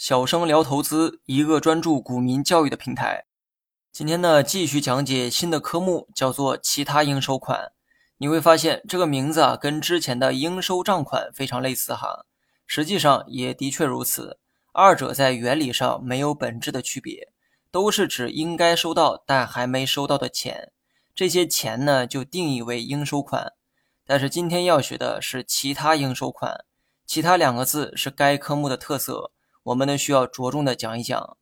小生聊投资，一个专注股民教育的平台。今天呢，继续讲解新的科目，叫做其他应收款。你会发现这个名字啊，跟之前的应收账款非常类似哈。实际上也的确如此，二者在原理上没有本质的区别，都是指应该收到但还没收到的钱。这些钱呢，就定义为应收款。但是今天要学的是其他应收款，其他两个字是该科目的特色。我们呢需要着重的讲一讲，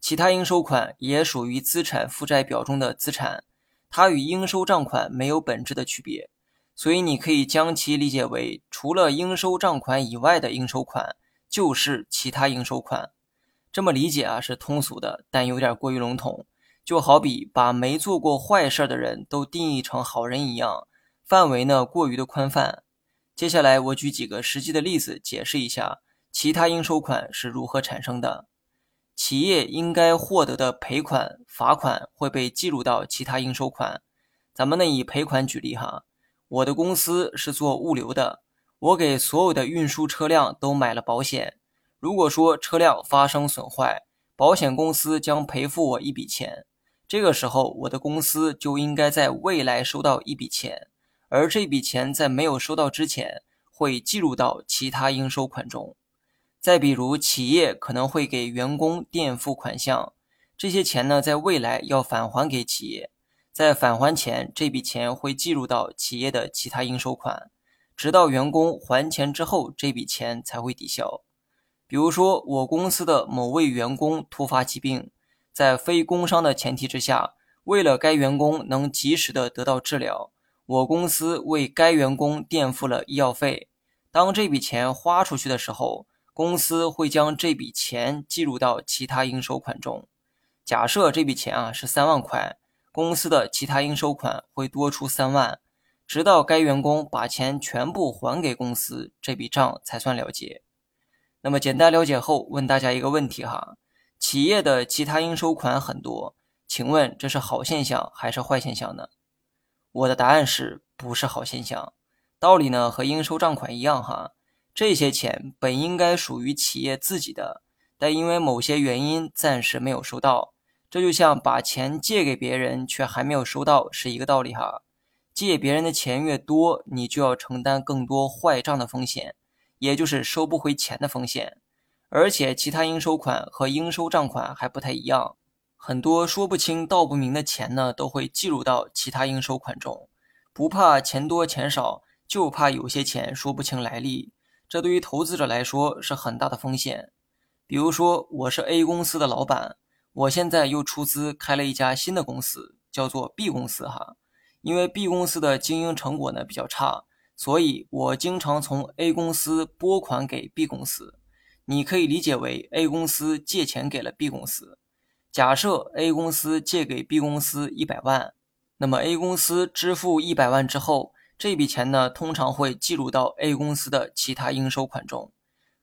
其他应收款也属于资产负债表中的资产，它与应收账款没有本质的区别，所以你可以将其理解为除了应收账款以外的应收款就是其他应收款。这么理解啊是通俗的，但有点过于笼统，就好比把没做过坏事的人都定义成好人一样，范围呢过于的宽泛。接下来我举几个实际的例子解释一下。其他应收款是如何产生的？企业应该获得的赔款、罚款会被记录到其他应收款。咱们呢以赔款举例哈，我的公司是做物流的，我给所有的运输车辆都买了保险。如果说车辆发生损坏，保险公司将赔付我一笔钱。这个时候，我的公司就应该在未来收到一笔钱，而这笔钱在没有收到之前，会记录到其他应收款中。再比如，企业可能会给员工垫付款项，这些钱呢，在未来要返还给企业，在返还前，这笔钱会计入到企业的其他应收款，直到员工还钱之后，这笔钱才会抵消。比如说，我公司的某位员工突发疾病，在非工伤的前提之下，为了该员工能及时的得到治疗，我公司为该员工垫付了医药费。当这笔钱花出去的时候，公司会将这笔钱计入到其他应收款中。假设这笔钱啊是三万块，公司的其他应收款会多出三万，直到该员工把钱全部还给公司，这笔账才算了结。那么简单了解后，问大家一个问题哈：企业的其他应收款很多，请问这是好现象还是坏现象呢？我的答案是不是好现象。道理呢和应收账款一样哈。这些钱本应该属于企业自己的，但因为某些原因暂时没有收到。这就像把钱借给别人却还没有收到是一个道理哈。借别人的钱越多，你就要承担更多坏账的风险，也就是收不回钱的风险。而且其他应收款和应收账款还不太一样，很多说不清道不明的钱呢，都会计入到其他应收款中。不怕钱多钱少，就怕有些钱说不清来历。这对于投资者来说是很大的风险。比如说，我是 A 公司的老板，我现在又出资开了一家新的公司，叫做 B 公司哈。因为 B 公司的经营成果呢比较差，所以我经常从 A 公司拨款给 B 公司。你可以理解为 A 公司借钱给了 B 公司。假设 A 公司借给 B 公司一百万，那么 A 公司支付一百万之后。这笔钱呢，通常会计入到 A 公司的其他应收款中。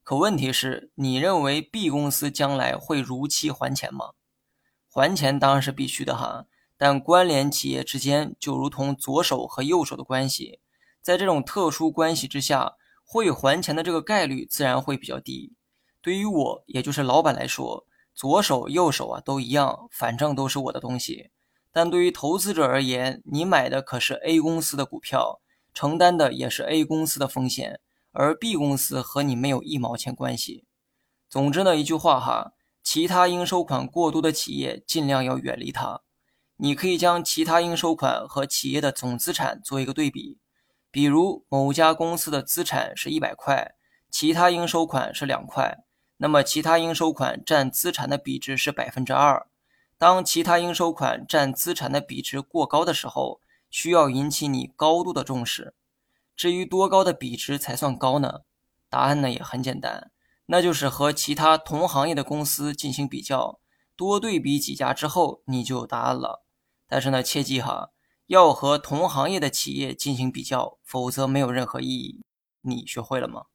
可问题是，你认为 B 公司将来会如期还钱吗？还钱当然是必须的哈，但关联企业之间就如同左手和右手的关系，在这种特殊关系之下，会还钱的这个概率自然会比较低。对于我，也就是老板来说，左手右手啊都一样，反正都是我的东西。但对于投资者而言，你买的可是 A 公司的股票。承担的也是 A 公司的风险，而 B 公司和你没有一毛钱关系。总之呢，一句话哈，其他应收款过多的企业尽量要远离它。你可以将其他应收款和企业的总资产做一个对比，比如某家公司的资产是一百块，其他应收款是两块，那么其他应收款占资产的比值是百分之二。当其他应收款占资产的比值过高的时候，需要引起你高度的重视。至于多高的比值才算高呢？答案呢也很简单，那就是和其他同行业的公司进行比较，多对比几家之后，你就有答案了。但是呢，切记哈，要和同行业的企业进行比较，否则没有任何意义。你学会了吗？